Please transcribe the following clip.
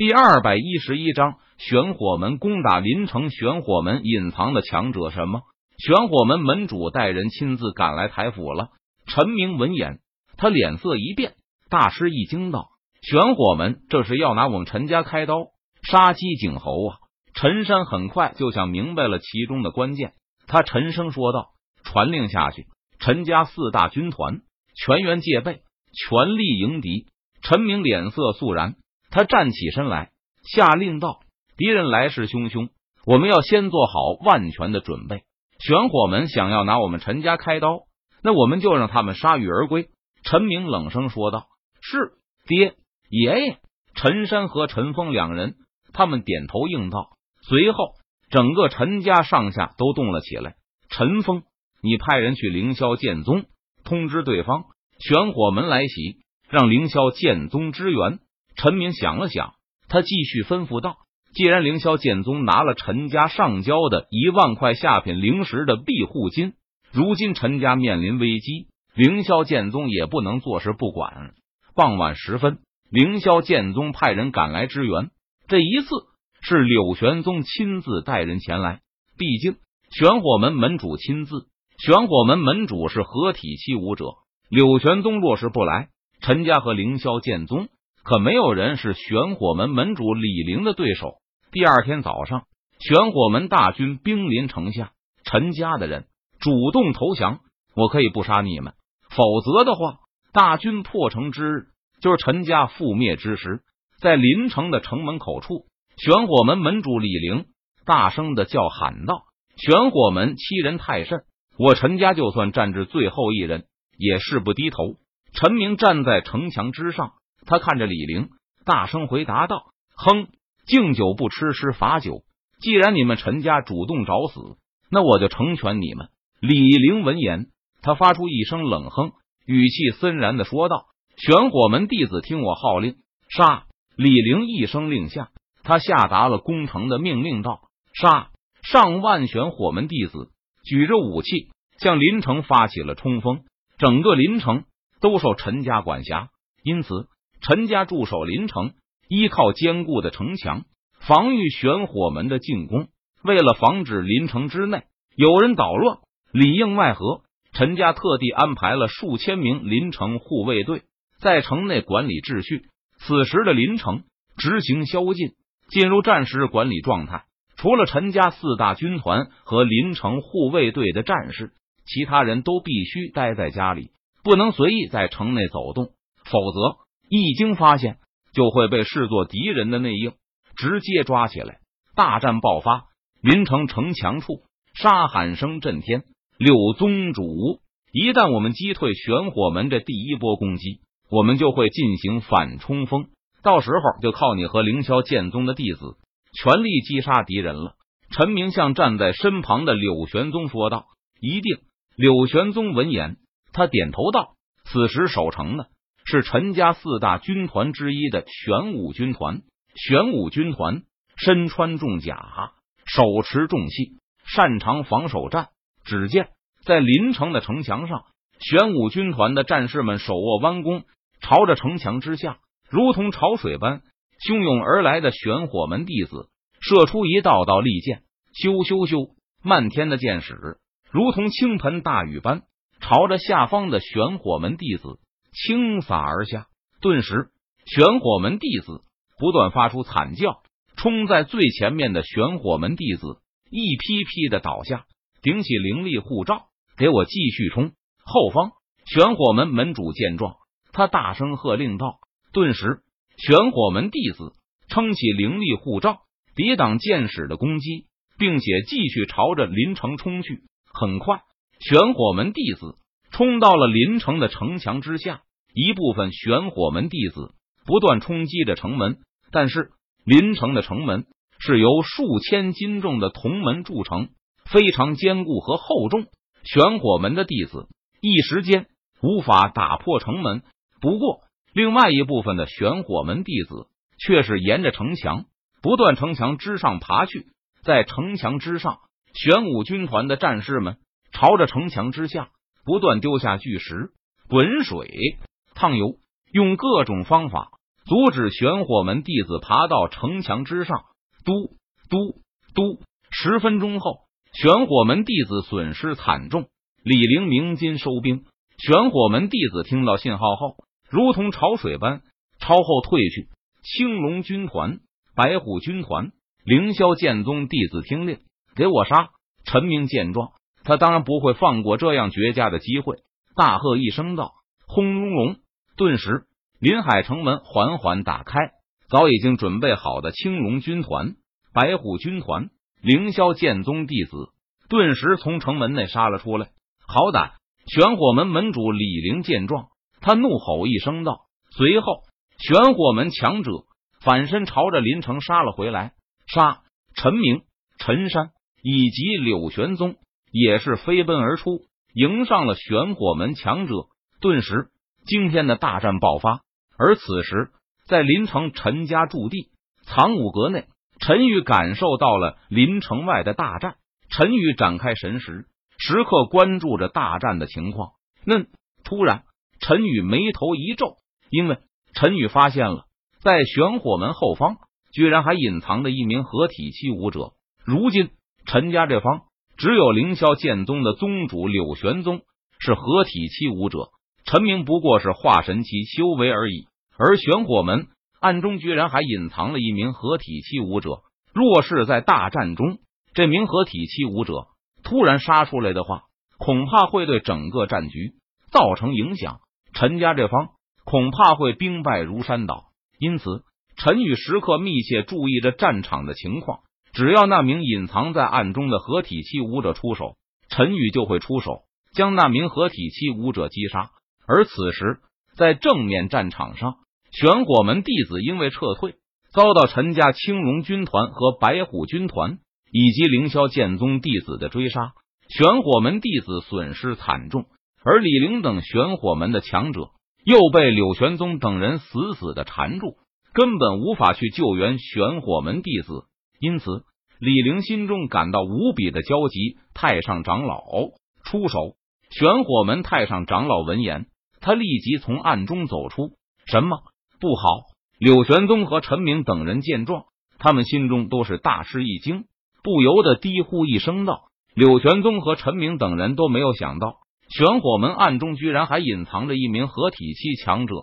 第二百一十一章玄火门攻打临城。玄火门隐藏的强者什么？玄火门门主带人亲自赶来台府了。陈明闻言，他脸色一变，大吃一惊道：“玄火门这是要拿我们陈家开刀，杀鸡儆猴啊！”陈山很快就想明白了其中的关键，他沉声说道：“传令下去，陈家四大军团全员戒备，全力迎敌。”陈明脸色肃然。他站起身来，下令道：“敌人来势汹汹，我们要先做好万全的准备。玄火门想要拿我们陈家开刀，那我们就让他们铩羽而归。”陈明冷声说道：“是爹，爷爷。”陈山和陈峰两人，他们点头应道。随后，整个陈家上下都动了起来。陈峰，你派人去凌霄剑宗通知对方，玄火门来袭，让凌霄剑宗支援。陈明想了想，他继续吩咐道：“既然凌霄剑宗拿了陈家上交的一万块下品灵石的庇护金，如今陈家面临危机，凌霄剑宗也不能坐视不管。”傍晚时分，凌霄剑宗派人赶来支援。这一次是柳玄宗亲自带人前来，毕竟玄火门门主亲自，玄火门门主是合体期武者。柳玄宗若是不来，陈家和凌霄剑宗。可没有人是玄火门门主李陵的对手。第二天早上，玄火门大军兵临城下，陈家的人主动投降，我可以不杀你们，否则的话，大军破城之日就是陈家覆灭之时。在临城的城门口处，玄火门门主李陵大声的叫喊道：“玄火门欺人太甚，我陈家就算战至最后一人，也誓不低头。”陈明站在城墙之上。他看着李陵，大声回答道：“哼，敬酒不吃吃罚酒。既然你们陈家主动找死，那我就成全你们。”李陵闻言，他发出一声冷哼，语气森然的说道：“玄火门弟子，听我号令，杀！”李陵一声令下，他下达了攻城的命令，道：“杀！”上万玄火门弟子举着武器向林城发起了冲锋。整个林城都受陈家管辖，因此。陈家驻守临城，依靠坚固的城墙防御玄火门的进攻。为了防止临城之内有人捣乱，里应外合，陈家特地安排了数千名临城护卫队在城内管理秩序。此时的临城执行宵禁，进入战时管理状态。除了陈家四大军团和临城护卫队的战士，其他人都必须待在家里，不能随意在城内走动，否则。一经发现，就会被视作敌人的内应，直接抓起来。大战爆发，云城城墙处杀喊声震天。柳宗主，一旦我们击退玄火门这第一波攻击，我们就会进行反冲锋，到时候就靠你和凌霄剑宗的弟子全力击杀敌人了。陈明向站在身旁的柳玄宗说道：“一定。”柳玄宗闻言，他点头道：“此时守城呢。”是陈家四大军团之一的玄武军团。玄武军团身穿重甲，手持重器，擅长防守战。只见在临城的城墙上，玄武军团的战士们手握弯弓，朝着城墙之下，如同潮水般汹涌而来的玄火门弟子射出一道道利箭，咻咻咻，漫天的箭矢如同倾盆大雨般朝着下方的玄火门弟子。倾洒而下，顿时玄火门弟子不断发出惨叫。冲在最前面的玄火门弟子一批批的倒下，顶起灵力护罩，给我继续冲！后方玄火门门主见状，他大声喝令道：“顿时，玄火门弟子撑起灵力护罩，抵挡箭矢的攻击，并且继续朝着林城冲去。很快，玄火门弟子。冲到了临城的城墙之下，一部分玄火门弟子不断冲击着城门，但是临城的城门是由数千斤重的铜门铸成，非常坚固和厚重，玄火门的弟子一时间无法打破城门。不过，另外一部分的玄火门弟子却是沿着城墙不断城墙之上爬去，在城墙之上，玄武军团的战士们朝着城墙之下。不断丢下巨石、滚水、烫油，用各种方法阻止玄火门弟子爬到城墙之上。嘟嘟嘟！十分钟后，玄火门弟子损失惨重。李陵鸣金收兵，玄火门弟子听到信号后，如同潮水般朝后退去。青龙军团、白虎军团、凌霄剑宗弟子听令，给我杀！陈明见状，他当然不会放过这样绝佳的机会，大喝一声道：“轰隆隆！”顿时，临海城门缓缓打开，早已经准备好的青龙军团、白虎军团、凌霄剑宗弟子顿时从城门内杀了出来。好歹玄火门门主李陵见状，他怒吼一声道：“随后，玄火门强者反身朝着林城杀了回来。杀！陈明、陈山以及柳玄宗也是飞奔而出，迎上了玄火门强者。顿时，惊天的大战爆发。而此时，在林城陈家驻地藏武阁内，陈宇感受到了林城外的大战。陈宇展开神识。时刻关注着大战的情况。那突然，陈宇眉头一皱，因为陈宇发现了，在玄火门后方居然还隐藏着一名合体期武者。如今陈家这方只有凌霄剑宗的宗主柳玄宗是合体期武者，陈明不过是化神期修为而已。而玄火门暗中居然还隐藏了一名合体期武者。若是在大战中，这名合体期武者。突然杀出来的话，恐怕会对整个战局造成影响。陈家这方恐怕会兵败如山倒。因此，陈宇时刻密切注意着战场的情况。只要那名隐藏在暗中的合体期武者出手，陈宇就会出手将那名合体期武者击杀。而此时，在正面战场上，玄火门弟子因为撤退，遭到陈家青龙军团和白虎军团。以及凌霄剑宗弟子的追杀，玄火门弟子损失惨重，而李陵等玄火门的强者又被柳玄宗等人死死的缠住，根本无法去救援玄火门弟子。因此，李陵心中感到无比的焦急。太上长老出手，玄火门太上长老闻言，他立即从暗中走出。什么不好？柳玄宗和陈明等人见状，他们心中都是大吃一惊。不由得低呼一声道：“柳玄宗和陈明等人都没有想到，玄火门暗中居然还隐藏着一名合体期强者。